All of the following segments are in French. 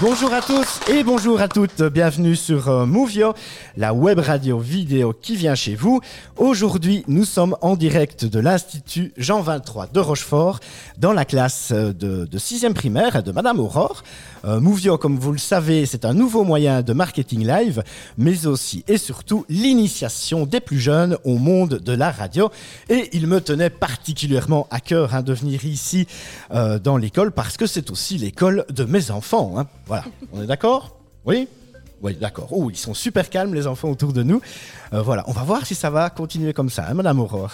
Bonjour à tous et bonjour à toutes. Bienvenue sur euh, Movio, la web radio vidéo qui vient chez vous. Aujourd'hui, nous sommes en direct de l'Institut Jean 23 de Rochefort dans la classe euh, de, de 6e primaire de Madame Aurore. Euh, Movio, comme vous le savez, c'est un nouveau moyen de marketing live, mais aussi et surtout l'initiation des plus jeunes au monde de la radio. Et il me tenait particulièrement à cœur hein, de venir ici dans l'école parce que c'est aussi l'école de mes enfants. Hein. Voilà, on est d'accord? Oui? Oui, d'accord. Oh, ils sont super calmes, les enfants autour de nous. Euh, voilà, on va voir si ça va continuer comme ça, hein, Madame Aurore.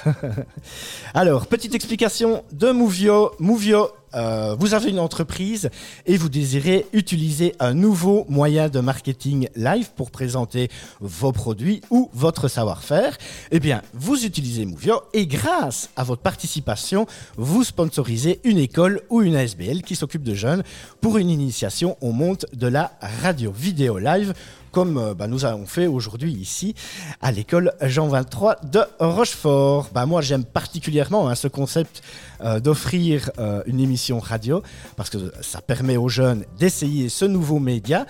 Alors, petite explication de Movio. Movio, euh, vous avez une entreprise et vous désirez utiliser un nouveau moyen de marketing live pour présenter vos produits ou votre savoir-faire. Eh bien, vous utilisez Movio et grâce à votre participation, vous sponsorisez une école ou une ASBL qui s'occupe de jeunes pour une initiation au monde de la radio vidéo live comme euh, bah, nous avons fait aujourd'hui ici à l'école Jean 23 de Rochefort. Bah, moi, j'aime particulièrement hein, ce concept euh, d'offrir euh, une émission radio parce que ça permet aux jeunes d'essayer ce nouveau média.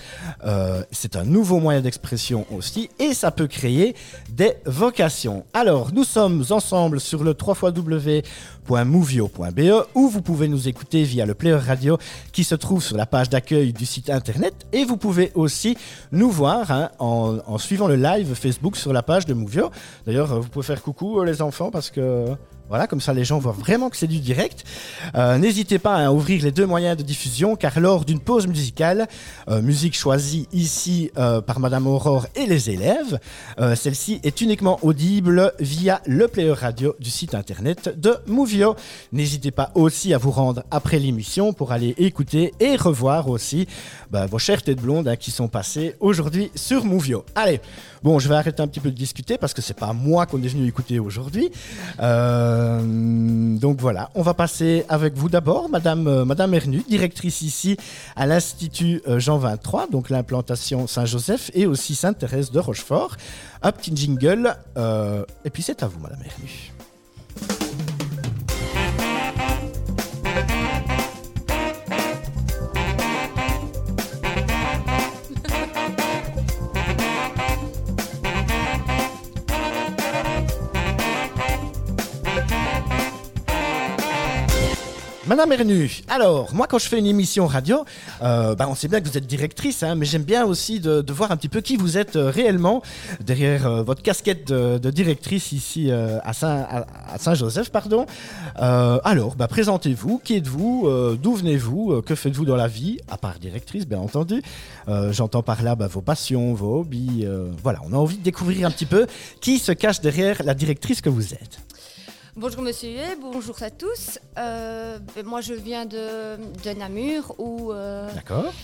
C'est un nouveau moyen d'expression aussi et ça peut créer des vocations. Alors, nous sommes ensemble sur le 3 www.movio.be où vous pouvez nous écouter via le player radio qui se trouve sur la page d'accueil du site internet et vous pouvez aussi nous voir hein, en, en suivant le live Facebook sur la page de Movio. D'ailleurs, vous pouvez faire coucou euh, les enfants parce que voilà, comme ça les gens voient vraiment que c'est du direct. Euh, N'hésitez pas à ouvrir les deux moyens de diffusion car lors d'une pause musicale, euh, musique choisie ici euh, par Madame Aurore et les élèves, celle-ci est uniquement audible via le player radio du site internet de Movio. N'hésitez pas aussi à vous rendre après l'émission pour aller écouter et revoir aussi bah, vos chères têtes blondes hein, qui sont passées aujourd'hui sur Movio. Allez, bon, je vais arrêter un petit peu de discuter parce que c'est pas moi qu'on est venu écouter aujourd'hui. Euh, donc voilà, on va passer avec vous d'abord, Madame, euh, Madame Ernu, directrice ici à l'Institut euh, Jean 23, donc l'implantation Saint-Joseph et aussi Sainte-Thérèse de Rochefort. Un petit jingle, euh, et puis c'est à vous, Madame Ernu. Madame Ernu, alors, moi quand je fais une émission radio, euh, bah, on sait bien que vous êtes directrice, hein, mais j'aime bien aussi de, voir un petit peu qui vous êtes euh, réellement derrière euh, votre casquette de, directrice ici euh, à Saint- à- à Saint-Joseph. pardon. Alors, bah, présentez-vous, qui êtes-vous, d'où venez-vous, que faites-vous dans la vie, à part directrice bien entendu. J'entends par là bah, vos passions, vos hobbies. voilà, on a envie de découvrir un petit peu qui se cache derrière la directrice que vous êtes. Bonjour Monsieur bonjour à tous. Euh, ben, moi je viens de, de Namur où euh,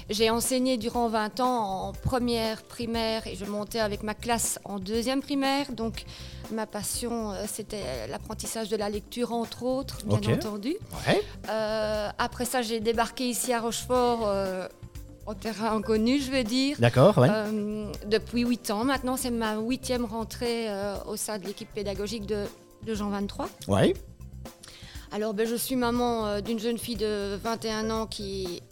j'ai enseigné durant 20 ans en première primaire et je montais avec ma classe en deuxième primaire. Donc ma passion euh, c'était l'apprentissage de la lecture entre autres, bien entendu. Ouais. Euh, après ça j'ai débarqué ici à Rochefort au terrain inconnu je veux dire. D'accord, ouais. Euh, depuis 8 ans maintenant, c'est ma huitième rentrée euh, au sein de l'équipe pédagogique de, de Jean 23. Ouais. Alors, ben, je suis maman euh, d'une jeune fille de 21 ans qui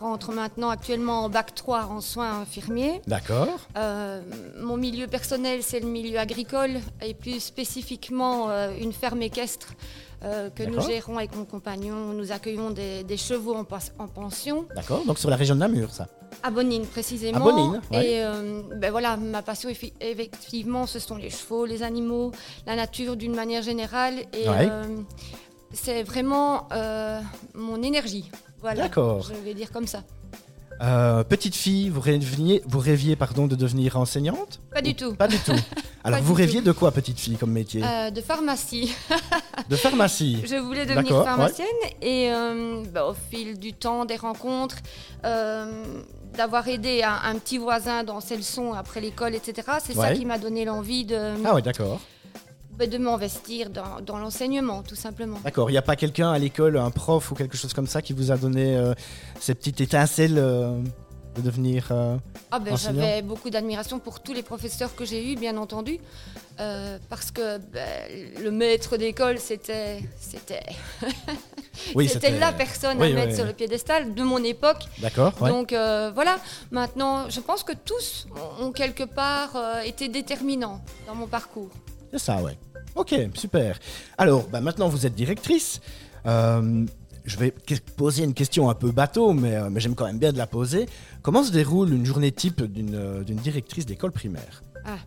rentre maintenant actuellement en bac 3 en soins infirmiers. D'accord. Euh, mon milieu personnel, c'est le milieu agricole et plus spécifiquement euh, une ferme équestre euh, que nous gérons avec mon compagnon. Nous accueillons des, des chevaux en, pension, D'accord, donc sur la région de Namur, ça. à Bonine précisément. À Bonine, ouais. Et euh, ben voilà, ma passion, effectivement, ce sont les chevaux, les animaux, la nature d'une manière générale. Et Ouais. euh, c'est vraiment mon énergie. Voilà, D'accord. je vais dire comme ça. Euh, petite fille, vous rêviez, vous rêviez pardon, de devenir enseignante Pas du Ou- tout. Pas du tout. Alors, Pas vous rêviez tout. de quoi, petite fille, comme métier? Euh, de pharmacie. De pharmacie. Je voulais devenir pharmacienne et euh, bah, au fil du temps, des rencontres, d'avoir aidé un, un petit voisin dans ses leçons après l'école, etc. C'est Ouais. ça qui m'a donné l'envie de, Ah ouais, d'accord. De m'investir dans, dans l'enseignement, tout simplement. D'accord. Il n'y a pas quelqu'un à l'école, un prof ou quelque chose comme ça, qui vous a donné euh, ces petites étincelles euh, de devenir. euh, Ah ben. J'avais beaucoup d'admiration pour tous les professeurs que j'ai eus, bien entendu, euh, parce que ben, le maître d'école, c'était, c'était, Oui, c'était la personne Oui, à oui, mettre sur le piédestal de mon époque. D'accord. ouais. Donc voilà, maintenant, je pense que tous ont quelque part été déterminants dans mon parcours. C'est ça, ouais. Ok, super. Alors, bah, maintenant vous êtes directrice. Euh, je vais poser une question un peu bateau, mais, euh, mais j'aime quand même bien de la poser. Comment se déroule une journée type d'une euh, d'une directrice d'école primaire?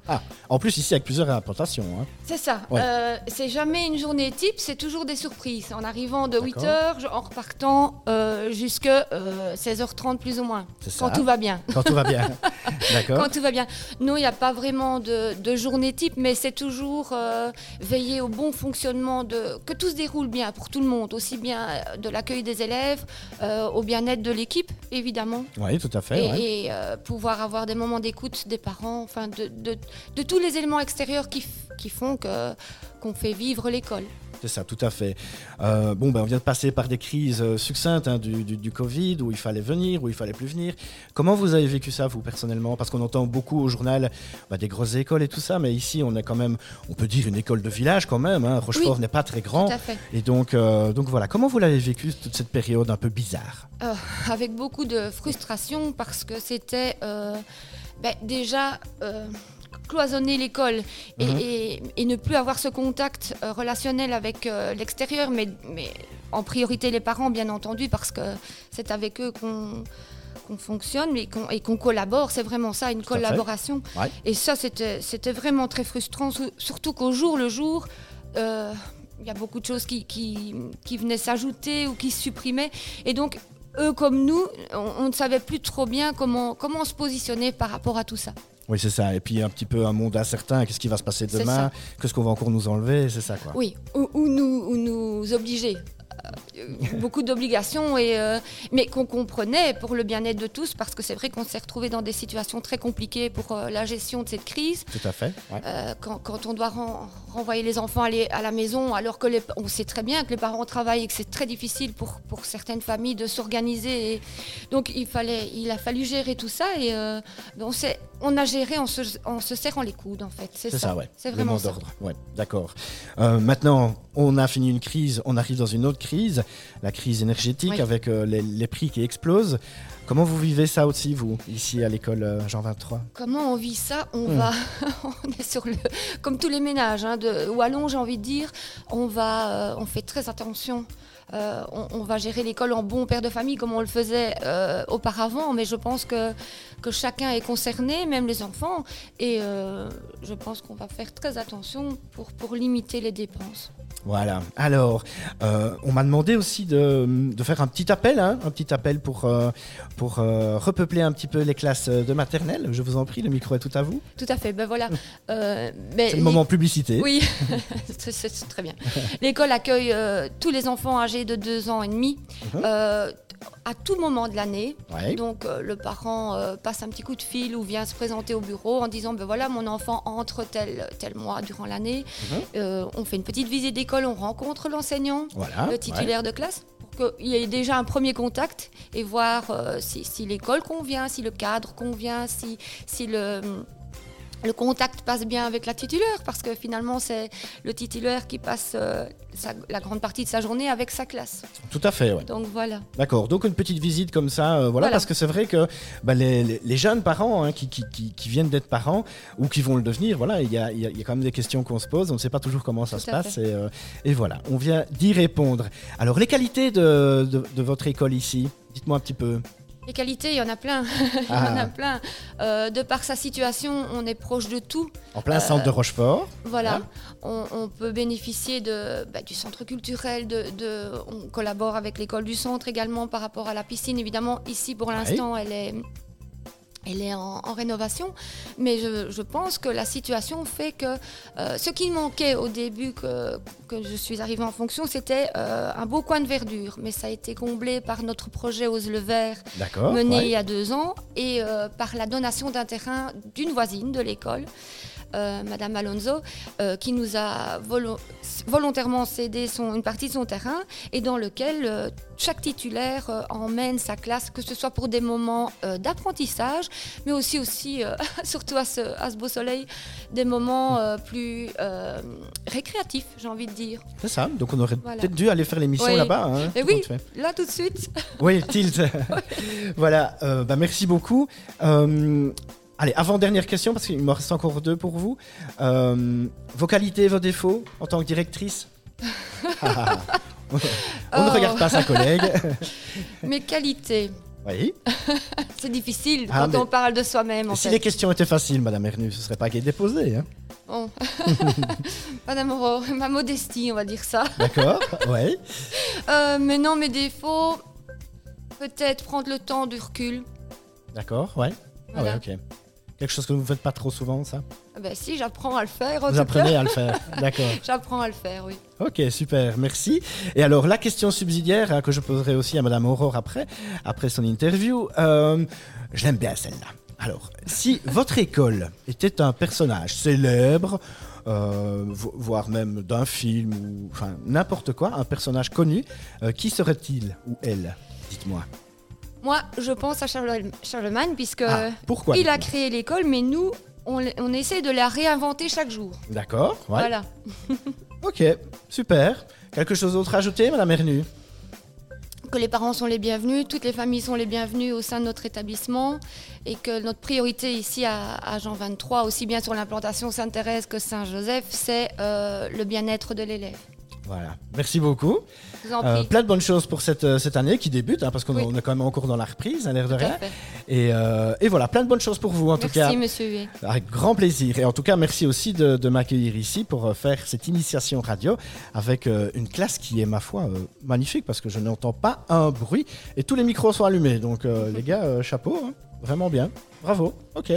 Ah. En plus, ici, avec plusieurs implantations. hein. C'est ça. Ouais. Euh, c'est jamais une journée type, c'est toujours des surprises. En arrivant de D'accord. 8h, en repartant euh, jusque euh, 16h30 plus ou moins. C'est Quand ça. tout va bien. Quand tout va bien. D'accord. Quand tout va bien. Non, il n'y a pas vraiment de, de journée type, mais c'est toujours euh, veiller au bon fonctionnement, de, que tout se déroule bien pour tout le monde, aussi bien euh, de l'accueil des élèves, euh, au bien-être de l'équipe, évidemment, Oui, tout à fait. et, ouais. et, euh, pouvoir avoir des moments d'écoute des parents, enfin de, de- de tous les éléments extérieurs qui, qui font qu'on fait vivre l'école. C'est ça, tout à fait. Euh, bon, ben, on vient de passer par des crises euh, succinctes hein, du, du- du Covid, où il fallait venir, où il fallait plus venir. Comment vous avez vécu ça, vous, personnellement? Parce qu'on entend beaucoup au journal bah, des grosses écoles et tout ça, mais ici, on est quand même, on peut dire une école de village quand même. hein. Rochefort Oui. n'est pas très grand. Tout à fait. Et donc, euh, donc voilà, comment vous l'avez vécu, toute cette période un peu bizarre? Euh, avec beaucoup de frustration parce que c'était ben, déjà cloisonner l'école et, Mhm. et- et ne plus avoir ce contact euh, relationnel avec euh, l'extérieur, mais, mais en priorité les parents, bien entendu, parce que c'est avec eux qu'on fonctionne qu'on- et qu'on collabore, c'est vraiment ça, une collaboration. Ouais. Et ça, c'était vraiment très frustrant, surtout qu'au jour le jour, euh, il y a beaucoup de choses qui, qui, qui venaient s'ajouter ou qui se supprimaient. Et donc, eux comme nous, on, on ne savait plus trop bien comment, comment se positionner par rapport à tout ça. Oui, c'est ça. Et puis un petit peu un monde incertain. Qu'est-ce qui va se passer demain Qu'est-ce qu'on va encore nous enlever C'est ça, quoi. Oui, ou, ou nous, ou nous obliger. Euh, beaucoup d'obligations, et, euh, mais qu'on comprenait pour le bien-être de tous, parce que c'est vrai qu'on s'est retrouvé dans des situations très compliquées pour euh, la gestion de cette crise. Tout à fait. ouais. Euh, quand, quand on doit ren- renvoyer les enfants aller à la maison, alors que les- on sait très bien que les parents travaillent et que c'est très difficile pour, pour certaines familles de s'organiser. Donc il, fallait, il a fallu gérer tout ça et on, s'est- on a géré en se, en se serrant les coudes en fait. C'est ça. ça, ouais. C'est vraiment d'ordre. Ouais, d'accord. Euh, maintenant, on a fini une crise, on arrive dans une autre crise, la crise énergétique Oui. avec euh, les, les prix qui explosent. Comment vous vivez ça aussi, vous, ici à l'école euh, Jean 23 Comment on vit ça? On Hmm. va, on est sur le, comme tous les ménages, hein, de Wallon, j'ai envie de dire, on va, euh, on fait très attention. Euh, on, on va gérer l'école en bon père de famille comme on le faisait euh, auparavant, mais je pense que, que chacun est concerné, même les enfants, et euh, je pense qu'on va faire très attention pour, pour limiter les dépenses. Voilà. Alors, on m'a demandé aussi de, de faire un petit appel, hein, un petit appel pour, pour repeupler un petit peu les classes de maternelle. Je vous en prie, le micro est tout à vous. Tout à fait, ben voilà. Ben, C'est le moment publicité. Oui, c'est- très bien. L'école accueille tous les enfants âgés de 2 ans et demi Mhm. euh, à tout moment de l'année. Ouais. Donc euh, le parent euh, passe un petit coup de fil ou vient se présenter au bureau en disant ben voilà mon enfant entre tel, tel mois durant l'année. Mhm. Euh, on fait une petite visite d'école, on rencontre l'enseignant, Voilà. le ouais. titulaire de classe pour qu'il y ait déjà un premier contact et voir si, si l'école convient, si le cadre convient, si, si le, le contact passe bien avec la titulaire, parce que finalement c'est le titulaire qui passe euh, sa- la grande partie de sa journée avec sa classe. Tout à fait, ouais. Donc voilà. D'accord, donc une petite visite comme ça, euh, voilà, Voilà. parce que c'est vrai que bah, les, les- les jeunes parents hein, qui, qui- qui- qui viennent d'être parents ou qui vont le devenir, voilà, il y a, y y quand même des questions qu'on se pose, on ne sait pas toujours comment ça Tout se passe, et, euh, et voilà, on vient d'y répondre. Alors, les qualités de, de- de votre école ici, dites-moi un petit peu. Les qualités, il y en a plein. il y en Ah. a plein. Euh, de par sa situation, on est proche de tout. En plein Euh, centre de Rochefort, Voilà, Ah. on, on peut bénéficier de, bah, du centre culturel, de, de- on collabore avec l'école du centre également par rapport à la piscine. Évidemment, ici pour l'instant, elle est, elle est en, en rénovation, mais je, je pense que la situation fait que euh, ce qui manquait au début que, que je suis arrivée en fonction, c'était euh, un beau coin de verdure, mais ça a été comblé par notre projet Ose le Vert mené il y a deux ans et euh, par la donation d'un terrain d'une voisine de l'école. Madame Alonso, qui nous a volontairement cédé son, une partie de son terrain et dans lequel chaque titulaire emmène sa classe, que ce soit pour des moments d'apprentissage, mais aussi, aussi surtout à ce, à ce, beau soleil, des moments plus récréatifs, j'ai envie de dire. C'est ça, donc on aurait peut-être dû aller faire l'émission là-bas. Hein, oui, là tout de suite. Oui, tilt. voilà, euh, bah, merci beaucoup. Euh, allez, avant-dernière question, parce qu'il me reste encore deux pour vous. Euh, vos qualités, vos défauts en tant que directrice On ne regarde pas sa collègue. Mes qualités. Oui. c'est difficile ah, quand on parle de soi-même. Si les questions étaient faciles, Madame Ernu, ce ne serait pas qu'elle déposée. Hein. Bon. Madame Aurore, ma modestie, on va dire ça. D'accord, oui. mais non, mes défauts, Peut-être prendre le temps du recul. D'accord, ouais. Ah ouais, ok. Quelque chose que vous ne faites pas trop souvent, ça ah ben Si, j'apprends à le faire. vous apprenez à le faire, d'accord. j'apprends à le faire, oui. Ok, super, merci. Et alors, la question subsidiaire hein, que je poserai aussi à Madame Aurore après, après son interview, euh, je l'aime bien celle-là. Alors, si votre école était un personnage célèbre, euh, voire même d'un film ou enfin n'importe quoi, un personnage connu, euh, qui serait-il ou elle Dites-moi? Moi, je pense à Charlemagne, puisque ah, pourquoi, il a créé l'école, mais nous, on, essaie de la réinventer chaque jour. D'accord. Voilà. ok, super. Quelque chose d'autre à ajouter, Madame Ernu que les parents sont les bienvenus, toutes les familles sont les bienvenues au sein de notre établissement et que notre priorité ici à, Jean 23, aussi bien sur l'implantation Sainte-Thérèse que Saint-Joseph, c'est euh, le bien-être de l'élève. Voilà, merci beaucoup. Euh, plein de bonnes choses pour cette, euh, cette année qui débute, hein, parce qu'on est quand même encore dans la reprise, à l'air de rien. Et, euh, et, voilà, plein de bonnes choses pour vous en tout cas. Merci monsieur. Avec grand plaisir. Et en tout cas, merci aussi de, de m'accueillir ici pour faire cette initiation radio avec une classe qui est, ma foi, magnifique, parce que je n'entends pas un bruit et tous les micros sont allumés. Donc les gars, chapeau, hein. Vraiment bien. Bravo, ok.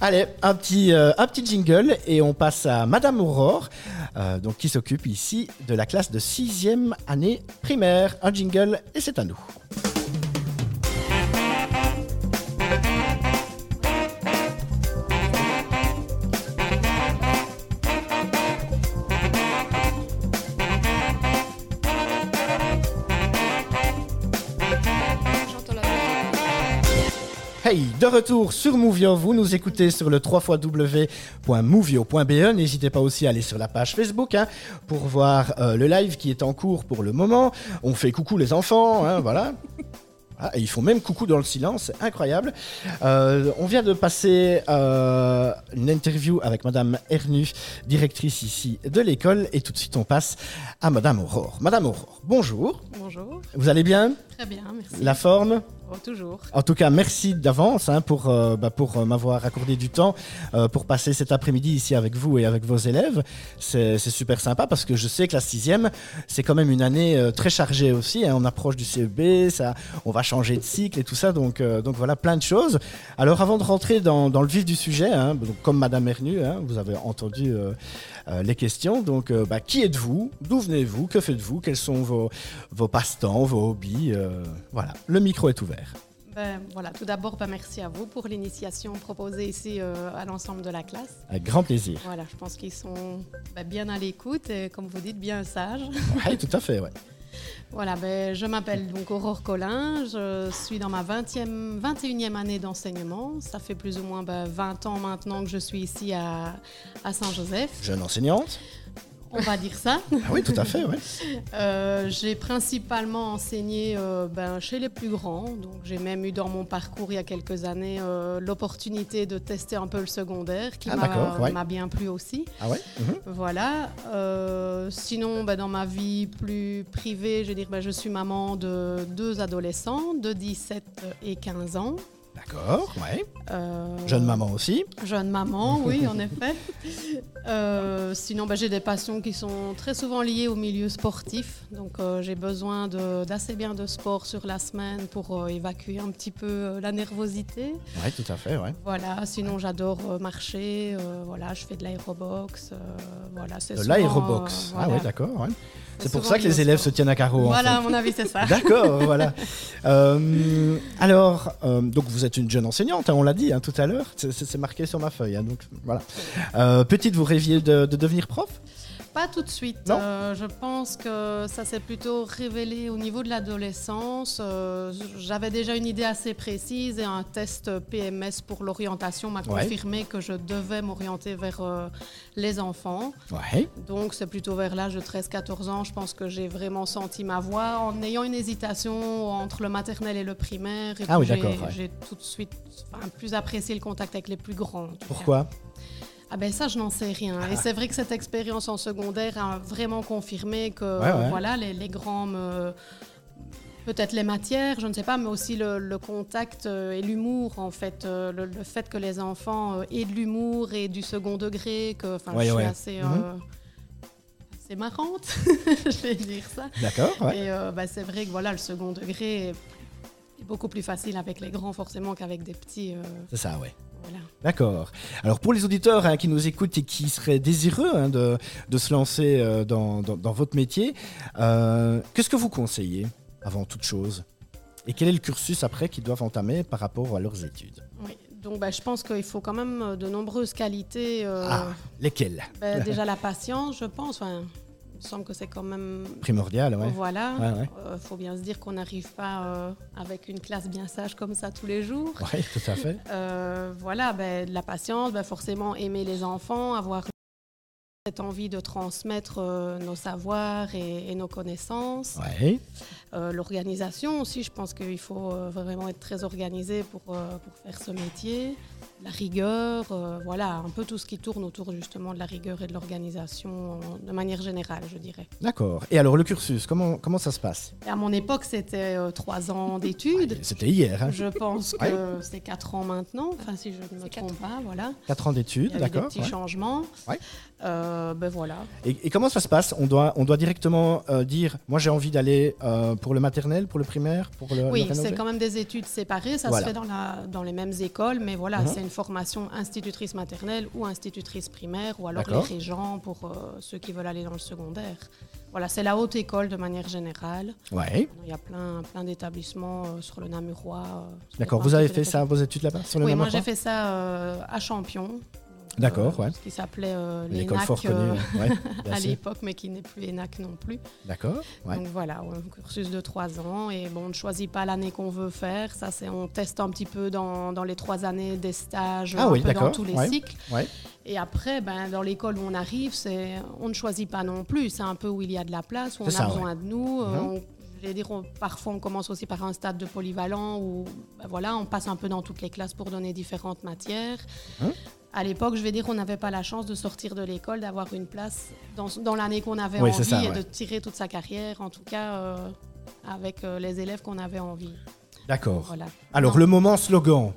Allez, un petit, euh, un petit jingle et on passe à Madame Aurore, euh, donc, qui s'occupe ici de la classe de 6e année primaire. Un jingle et c'est à nous. De retour sur Movio, vous nous écoutez sur le 3 N'hésitez pas aussi à aller sur la page Facebook hein, pour voir euh, le live qui est en cours pour le moment. On fait coucou les enfants, hein, voilà. Ah, ils font même coucou dans le silence, incroyable. Euh, on vient de passer euh, une interview avec Madame Ernu, directrice ici de l'école, et tout de suite on passe à Madame Aurore. Madame Aurore, bonjour. Bonjour. Vous allez bien? Très bien, merci. La forme? Oh. En tout cas, merci d'avance hein, pour, euh, bah, pour euh, m'avoir accordé du temps euh, pour passer cet après-midi ici avec vous et avec vos élèves. C'est super sympa parce que je sais que la sixième, c'est quand même une année très chargée aussi. Hein. On approche du CEB, ça, on va changer de cycle et tout ça. Donc, donc voilà, plein de choses. Alors avant de rentrer dans, dans le vif du sujet, hein, comme Madame Ernu, vous avez entendu les questions. Donc, bah, qui êtes-vous? D'où venez-vous? Que faites-vous? Quels sont vos, vos passe-temps, vos hobbies? Voilà, le micro est ouvert. Ben, voilà, tout d'abord, ben, merci à vous pour l'initiation proposée ici euh, à l'ensemble de la classe. Avec grand plaisir. Voilà, je pense qu'ils sont ben, bien à l'écoute et, comme vous dites, bien sages. Oui, tout à fait, ouais. Voilà, ben, je m'appelle donc Aurore Collin, je suis dans ma 20e, 21e année d'enseignement. Ça fait plus ou moins 20 ans maintenant que je suis ici à, à Saint-Joseph. Jeune enseignante on va dire ça. Ah oui, tout à fait. Euh, j'ai principalement enseigné euh, ben, chez les plus grands. Donc, j'ai même eu dans mon parcours il y a quelques années euh, l'opportunité de tester un peu le secondaire, qui ah, m'a bien plu aussi. Ah ouais mhm. Voilà. sinon, ben, dans ma vie plus privée, je, dire, ben, je suis maman de deux adolescents de 17 et 15 ans. D'accord, ouais. jeune maman aussi. Jeune maman, oui, en effet. Euh, sinon, bah, j'ai des passions qui sont très souvent liées au milieu sportif. Donc, euh, j'ai besoin d'assez bien de sport sur la semaine pour euh, évacuer un petit peu la nervosité. Oui, tout à fait. Ouais. Voilà. Sinon, j'adore marcher. voilà, je fais de l'aérobox. voilà, de l'aérobox. ah oui, d'accord. Ouais. C'est pour ça que les élèves se tiennent à carreau. Voilà, à mon avis, c'est ça. D'accord, voilà. alors, donc vous êtes une jeune enseignante, hein, on l'a dit hein, tout à l'heure. C'est marqué sur ma feuille. Hein, donc voilà. petite, vous rêviez de, devenir prof? Pas tout de suite. Euh, je pense que ça s'est plutôt révélé au niveau de l'adolescence. Euh, j'avais déjà une idée assez précise et un test PMS pour l'orientation m'a confirmé que je devais m'orienter vers euh, les enfants. Ouais. Donc c'est plutôt vers l'âge de 13-14 ans, je pense que j'ai vraiment senti ma voix en ayant une hésitation entre le maternel et le primaire. Et ah oui, d'accord. J'ai tout de suite plus apprécié le contact avec les plus grands. Pourquoi? Ah ben ça, je n'en sais rien. Et c'est vrai que cette expérience en secondaire a vraiment confirmé que voilà, les, grands peut-être les matières, je ne sais pas, mais aussi le, contact euh, et l'humour, en fait. Euh, le, fait que les enfants euh, aient de l'humour et du second degré, que je suis assez, mhm. assez marrante, je vais dire ça. D'accord. Et bah, c'est vrai que voilà, le second degré est beaucoup plus facile avec les grands, forcément, qu'avec des petits. C'est ça, ouais. D'accord. Alors pour les auditeurs hein, qui nous écoutent et qui seraient désireux hein, de, se lancer euh, dans, votre métier, euh, qu'est-ce que vous conseillez avant toute chose? Et quel est le cursus après qu'ils doivent entamer par rapport à leurs études? Oui, donc bah, je pense qu'il faut quand même euh, de nombreuses qualités. ah, lesquelles? bah, Déjà la patience, je pense. Il me semble que c'est quand même primordial. Ouais. Voilà. Il euh, faut bien se dire qu'on n'arrive pas euh, avec une classe bien sage comme ça tous les jours. Oui, tout à fait. Euh, voilà, ben, de la patience, ben, forcément aimer les enfants, avoir cette envie de transmettre nos savoirs et, nos connaissances. Ouais. L'organisation aussi, je pense qu'il faut vraiment être très organisé pour, pour faire ce métier la rigueur, euh, voilà, un peu tout ce qui tourne autour justement de la rigueur et de l'organisation de manière générale, je dirais. D'accord. Et alors le cursus, comment, comment ça se passe? À mon époque, c'était euh, trois ans d'études. c'était hier. Hein. Je pense que c'est quatre ans maintenant, enfin si je ne me trompe pas, voilà. Quatre ans d'études, d'accord. Des petits changements. Euh, ben voilà. Et, comment ça se passe? On doit, on doit directement dire, moi j'ai envie d'aller pour le maternel, pour le primaire, pour le. Oui, c'est quand même des études séparées, ça se fait dans, la, dans les mêmes écoles, mais voilà, uh-huh. c'est formation institutrice maternelle ou institutrice primaire, ou alors les régents pour euh, ceux qui veulent aller dans le secondaire. Voilà, c'est la haute école de manière générale. Ouais. Il y a plein, plein d'établissements euh, sur le Namurois. Euh, D'accord, vous avez fait ça, vos études là-bas sur le Oui, moi j'ai fait ça à Champion. D'accord, ouais. Ce qui s'appelait euh, l'école fort connue ouais, à l'époque, mais qui n'est plus ENAC non plus. D'accord. Ouais. Donc voilà, un cursus de trois ans. Et bon, on ne choisit pas l'année qu'on veut faire. Ça, c'est on teste un petit peu dans, dans les trois années des stages, ah, oui, dans tous les cycles. Et après, ben, dans l'école où on arrive, c'est, on ne choisit pas non plus. C'est un peu où il y a de la place, où on a besoin de nous. Mm je vais dire, parfois on commence aussi par un stade de polyvalent où ben voilà, on passe un peu dans toutes les classes pour donner différentes matières. Hein à l'époque, je vais dire qu'on n'avait pas la chance de sortir de l'école, d'avoir une place dans, dans l'année qu'on avait envie et de tirer toute sa carrière, en tout cas euh, avec euh, les élèves qu'on avait envie. D'accord. Alors, le moment slogan.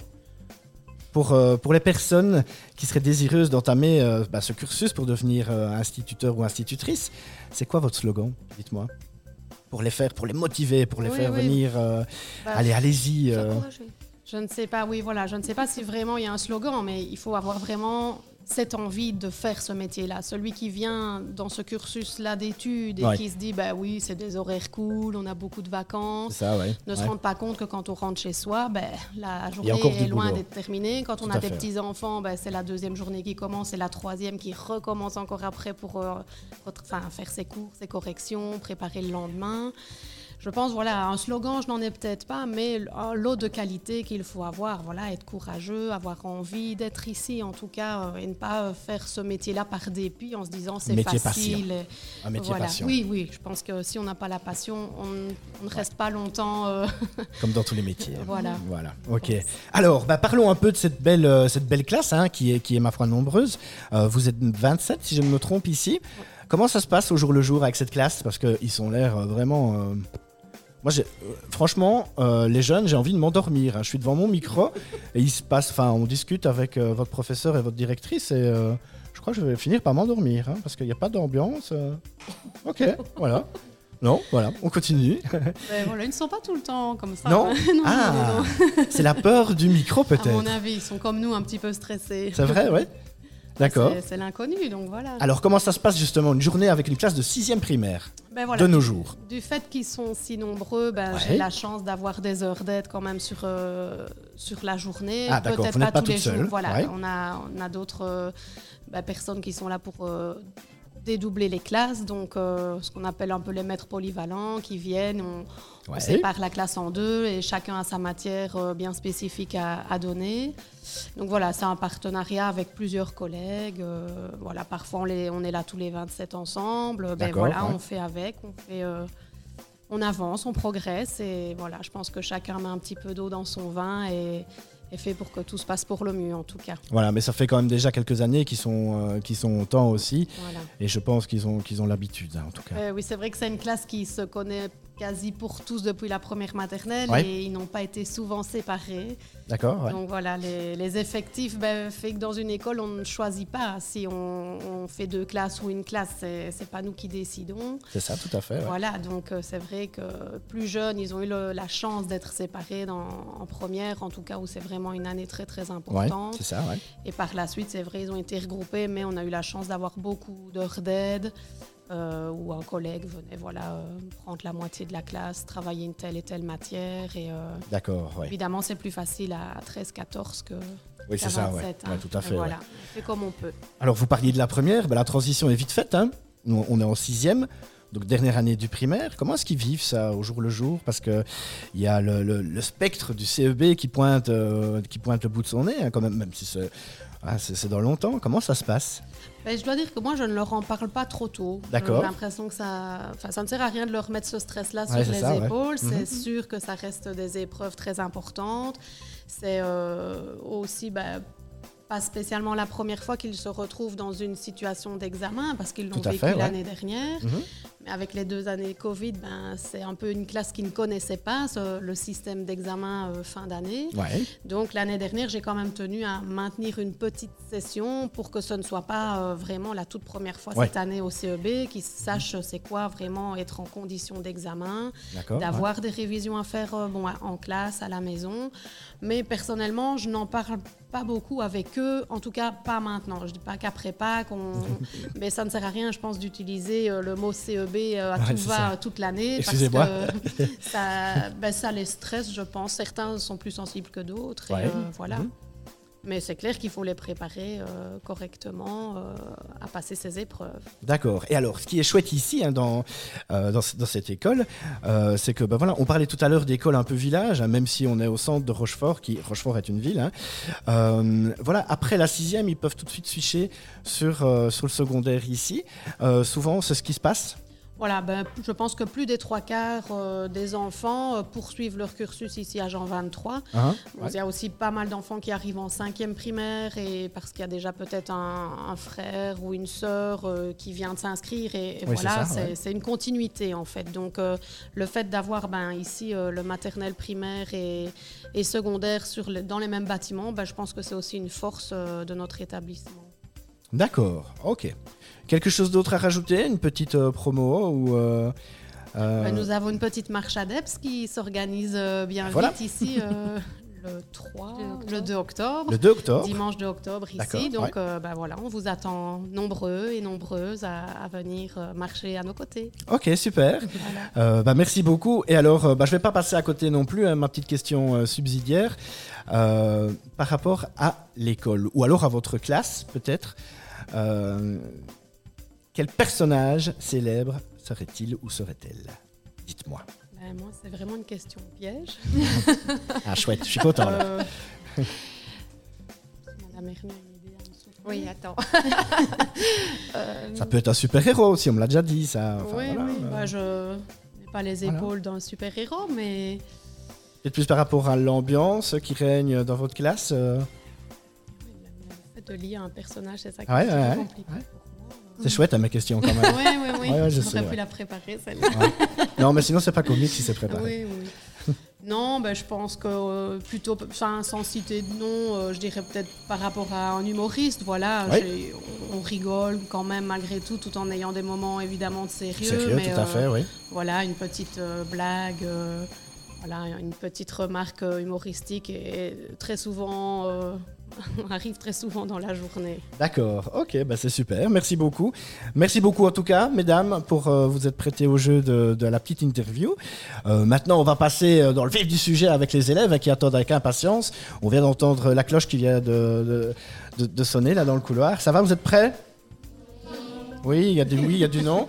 Pour, euh, pour les personnes qui seraient désireuses d'entamer bah, ce cursus pour devenir instituteur ou institutrice, c'est quoi votre slogan Dites-moi? Pour les faire, pour les motiver, pour les faire venir. Bah, allez, allez-y. Je ne sais pas, oui, voilà, je ne sais pas si vraiment il y a un slogan, mais il faut avoir vraiment cette envie de faire ce métier-là. Celui qui vient dans ce cursus-là d'études et qui se dit, bah oui, c'est des horaires cool, on a beaucoup de vacances, ne se rend pas compte que quand on rentre chez soi, ben, la journée est loin d'être terminée. Quand on a des petits-enfants, ben, c'est la deuxième journée qui commence et la troisième qui recommence encore après pour euh, faire ses cours, ses corrections, préparer le lendemain je pense, voilà, un slogan, je n'en ai peut-être pas, mais lot de qualité qu'il faut avoir, voilà, être courageux, avoir envie d'être ici, en tout cas, euh, et ne pas euh, faire ce métier-là par dépit en se disant c'est facile. Un métier passion. Oui, oui, je pense que si on n'a pas la passion, on, ne reste pas longtemps. Euh, Comme dans tous les métiers. voilà. Voilà, ok. Alors, bah, parlons un peu de cette belle, cette belle classe, hein, qui, est, qui est, ma foi, nombreuse. vous êtes 27, si je ne me trompe ici. Comment ça se passe au jour le jour avec cette classe? Parce qu'ils sont l'air vraiment moi, euh, franchement, euh, les jeunes, j'ai envie de m'endormir. Hein. Je suis devant mon micro et il se passe, enfin, on discute avec euh, votre professeur et votre directrice et je crois que je vais finir par m'endormir, hein, parce qu'il n'y a pas d'ambiance. Ok, voilà. Non, voilà, on continue. Ben voilà, ils ne sont pas tout le temps comme ça. Non, ah, c'est la peur du micro peut-être. À mon avis, ils sont comme nous, un petit peu stressés. C'est vrai, ouais. D'accord. C'est l'inconnu, donc voilà. Alors, comment ça se passe justement une journée avec une classe de 6 primaire ben de nos jours? Du fait qu'ils sont si nombreux, ben, j'ai la chance d'avoir des heures d'aide quand même sur, euh, sur la journée. Ah, Peut-être pas, pas, tous les jours. Voilà, on a, on a d'autres euh, ben, personnes qui sont là pour euh, dédoubler les classes, donc euh, ce qu'on appelle un peu les maîtres polyvalents qui viennent, on, sépare la classe en deux et chacun a sa matière euh, bien spécifique à, donner. Donc voilà, c'est un partenariat avec plusieurs collègues. Euh, voilà, parfois on, on, est là tous les 27 ensemble. Ben voilà, on fait avec, on fait on avance, on progresse et voilà, je pense que chacun met un petit peu d'eau dans son vin et, est fait pour que tout se passe pour le mieux en tout cas. Voilà, mais ça fait quand même déjà quelques années qu'ils sont, euh, sont temps aussi. Et je pense qu'ils ont, qu'ils ont l'habitude hein, en tout cas. Euh, oui, c'est vrai que c'est une classe qui se connaît quasi pour tous depuis la première maternelle et ils n'ont pas été souvent séparés. D'accord. Donc voilà, les, effectifs ben, fait que dans une école, on ne choisit pas si on, fait deux classes ou une classe. C'est pas nous qui décidons. C'est ça, tout à fait. Voilà, donc euh, c'est vrai que plus jeunes, ils ont eu la chance d'être séparés dans, en première, en tout cas où c'est vraiment une année très très importante. c'est ça, ouais. Et par la suite, c'est vrai, ils ont été regroupés, mais on a eu la chance d'avoir beaucoup d'heures d'aide. Euh, où un collègue venait voilà, euh, prendre la moitié de la classe, travailler une telle et telle matière. Et, euh, D'accord, Évidemment, c'est plus facile à 13-14 que. Oui, c'est ça, ouais. Hein. tout à fait. Voilà, on fait comme on peut. Alors, vous parliez de la première, ben, la transition est vite faite. Hein. Nous, on est en sixième. Donc dernière année du primaire, comment est-ce qu'ils vivent ça au jour le jour? Parce qu'il y a le, spectre du CEB qui pointe, qui pointe le bout de son nez, hein, quand même, même si ah, c'est dans longtemps. Comment ça se passe? Ben, je dois dire que moi, je ne leur en parle pas trop tôt. D'accord. J'ai l'impression que ça, ça ne sert à rien de leur mettre ce stress-là sur les épaules. C'est mhm. sûr que ça reste des épreuves très importantes. C'est euh, aussi ben, pas spécialement la première fois qu'ils se retrouvent dans une situation d'examen parce qu'ils l'ont vécu l'année dernière. Mhm. Avec les deux années Covid, ben, c'est un peu une classe qui ne connaissait pas le système d'examen euh, fin d'année. Donc l'année dernière, j'ai quand même tenu à maintenir une petite session pour que ce ne soit pas euh, vraiment la toute première fois cette année au CEB, qu'ils sachent c'est quoi vraiment être en condition d'examen, d'avoir des révisions à faire euh, bon, en classe, à la maison. Mais personnellement, je n'en parle pas beaucoup avec eux, en tout cas pas maintenant. Je dis pas qu'après Pâques, mais ça ne sert à rien, je pense, d'utiliser le mot CEB euh, à tout va toute l'année ça, ben, ça les stresse, je pense. Certains sont plus sensibles que d'autres. Euh, voilà. Mhm. Mais c'est clair qu'il faut les préparer euh, correctement à passer ces épreuves. D'accord. Et alors, ce qui est chouette ici, hein, dans, dans, cette école, c'est que, ben voilà, on parlait tout à l'heure d'école un peu village, hein, même si on est au centre de Rochefort, qui Rochefort est une ville. Hein. voilà, après la sixième, ils peuvent tout de suite switcher sur, sur le secondaire ici. souvent, c'est ce qui se passe voilà, ben, je pense que plus des trois quarts euh, des enfants euh, poursuivent leur cursus ici à Jean 23. Ah, il y a aussi pas mal d'enfants qui arrivent en cinquième primaire et parce qu'il y a déjà peut-être un, frère ou une sœur euh, qui vient de s'inscrire et, voilà, c'est une continuité en fait. Donc le fait d'avoir ben, ici le maternel primaire et, secondaire sur dans les mêmes bâtiments, ben, je pense que c'est aussi une force de notre établissement. D'accord, ok. Quelque chose d'autre à rajouter Une petite euh, promo ou euh, euh, bah, Nous avons une petite marche ADEPS qui s'organise bien vite ici. le 3, le 2 octobre. Le 2 octobre. Dimanche 2 octobre ici. Donc bah, voilà, on vous attend nombreux et nombreuses à, venir marcher à nos côtés. Ok, super. bah, merci beaucoup. Et alors, bah, je ne vais pas passer à côté non plus, hein, ma petite question subsidiaire. par rapport à l'école, ou alors à votre classe peut-être. Quel personnage célèbre serait-il ou serait-elle? Dites-moi. Ben, moi, c'est vraiment une question piège. ah, chouette, je suis content. Euh... Madame Hermé Oui, attends. Euh, ça peut être un super-héros aussi, on me l'a déjà dit, ça. oui, oui. Bah, je n'ai pas les épaules d'un super-héros, mais. Peut-être plus par rapport à l'ambiance qui règne dans votre classe euh... Lire un personnage, c'est ça qui est compliqué. C'est chouette à mes questions quand même. oui, oui, oui. Je pu la préparer, celle-là. Non, mais sinon, c'est pas comique si c'est préparé. Oui, oui. Non, ben, je pense que euh, plutôt, enfin, sans citer de nom, euh, je dirais peut-être par rapport à un humoriste, voilà, on, rigole quand même malgré tout, tout en ayant des moments évidemment de sérieux. Sérieux, mais, tout à fait, oui. Voilà, une petite blague, voilà, une petite remarque humoristique et très souvent arrive très souvent dans la journée. D'accord, ok, bah c'est super, merci beaucoup. Merci beaucoup en tout cas, mesdames, pour euh, vous être prêtées au jeu de, la petite interview. Euh, maintenant, on va passer euh, dans le vif du sujet avec les élèves qui attendent avec impatience. On vient d'entendre la cloche qui vient de, de sonner là dans le couloir. Ça va, vous êtes prêts? Oui, il y a du oui, il y a du non.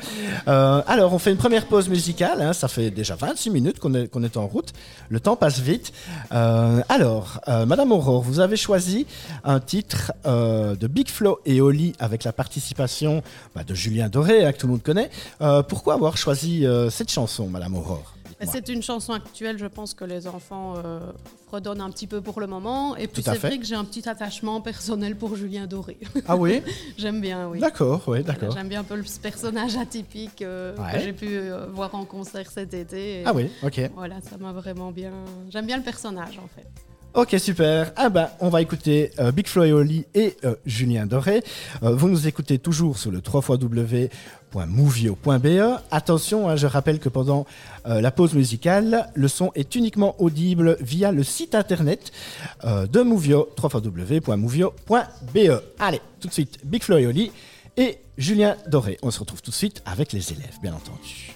Euh, alors, on fait une première pause musicale. Hein. ça fait déjà 26 minutes qu'on est, est en route. Le temps passe vite. Euh, alors, euh, Madame Aurore, vous avez choisi un titre de Big Flo et Oli avec la participation bah, de Julien Doré, hein, que tout le monde connaît. pourquoi avoir choisi cette chanson, Madame Aurore? C'est une chanson actuelle, je pense que les enfants euh, redonnent un petit peu pour le moment. Et puis c'est vrai que j'ai un petit attachement personnel pour Julien Doré. Ah oui J'aime bien, oui. D'accord, oui, d'accord. J'aime bien un peu ce personnage atypique euh, que j'ai pu euh, voir en concert cet été. ah oui, ok. Voilà, ça m'a vraiment bien... J'aime bien le personnage, en fait. Ok, super. Ah bah, on va écouter euh, Big Flo et Oli et euh, Julien Doré. Euh, vous nous écoutez toujours sur le 3xw.movio.be. Attention, hein, je rappelle que pendant la pause musicale, le son est uniquement audible via le site internet de Movio, www.movio.be. Allez, tout de suite, Big Flo et Oli et Julien Doré. On se retrouve tout de suite avec les élèves, bien entendu.